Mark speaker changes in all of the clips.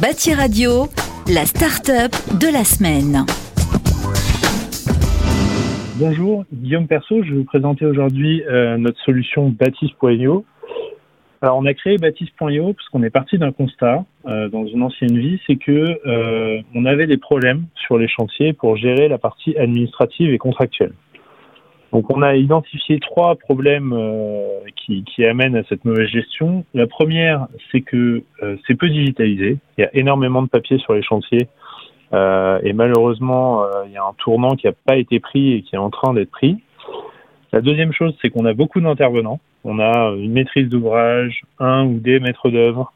Speaker 1: Bâti Radio, la start-up de la semaine.
Speaker 2: Bonjour, Guillaume Perso, je vais vous présenter aujourd'hui euh, notre solution Baptiste.io. Alors on a créé Baptiste.io parce qu'on est parti d'un constat euh, dans une ancienne vie, c'est que euh, on avait des problèmes sur les chantiers pour gérer la partie administrative et contractuelle. Donc on a identifié trois problèmes euh, qui, amènent à cette mauvaise gestion. La première, c'est que euh, c'est peu digitalisé. Il y a énormément de papier sur les chantiers euh, et malheureusement, il y a un tournant qui n'a pas été pris et qui est en train d'être pris. La deuxième chose, c'est qu'on a beaucoup d'intervenants. On a une maîtrise d'ouvrage, un ou des maîtres d'œuvre,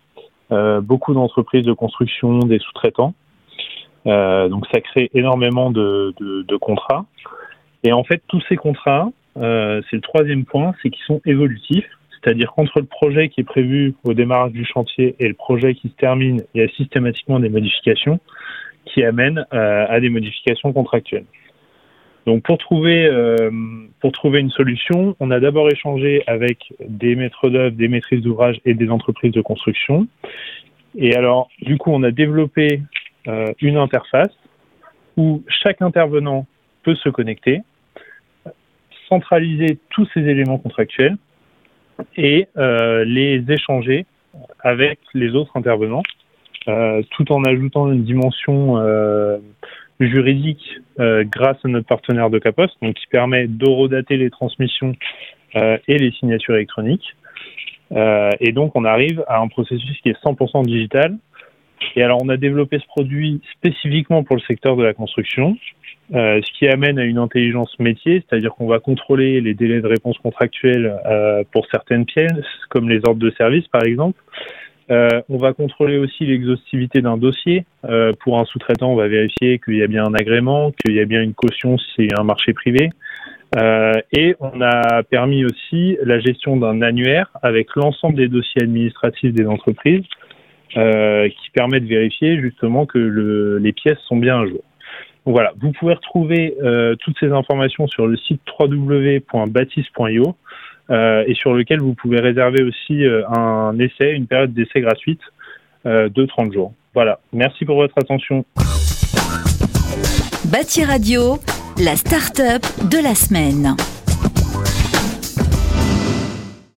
Speaker 2: beaucoup d'entreprises de construction, des sous-traitants. donc ça crée énormément de contrats. Et en fait, tous ces contrats, euh, c'est le troisième point, c'est qu'ils sont évolutifs. C'est-à-dire qu'entre le projet qui est prévu au démarrage du chantier et le projet qui se termine, il y a systématiquement des modifications qui amènent euh, à des modifications contractuelles. Donc pour trouver euh, pour trouver une solution, on a d'abord échangé avec des maîtres d'œuvre, des maîtrises d'ouvrage et des entreprises de construction. Et alors du coup, on a développé euh, une interface où chaque intervenant peut se connecter centraliser tous ces éléments contractuels et euh, les échanger avec les autres intervenants, euh, tout en ajoutant une dimension euh, juridique grâce à notre partenaire de Capos, donc qui permet d'horodater les transmissions et les signatures électroniques. Et donc on arrive à un processus qui est 100% digital. Et alors on a développé ce produit spécifiquement pour le secteur de la construction, euh, ce qui amène à une intelligence métier, c'est-à-dire qu'on va contrôler les délais de réponse contractuelle euh, pour certaines pièces, comme les ordres de service par exemple. Euh, on va contrôler aussi l'exhaustivité d'un dossier. Euh, pour un sous-traitant, on va vérifier qu'il y a bien un agrément, qu'il y a bien une caution si c'est un marché privé. Euh, et on a permis aussi la gestion d'un annuaire avec l'ensemble des dossiers administratifs des entreprises qui permet de vérifier justement que le, les pièces sont bien à jour. Voilà, vous pouvez retrouver euh, toutes ces informations sur le site www.baptiste.io euh, et sur lequel vous pouvez réserver aussi euh, un essai, une période d'essai gratuite de 30 jours. Voilà, merci pour votre attention.
Speaker 1: Bâti Radio, la start-up de la semaine.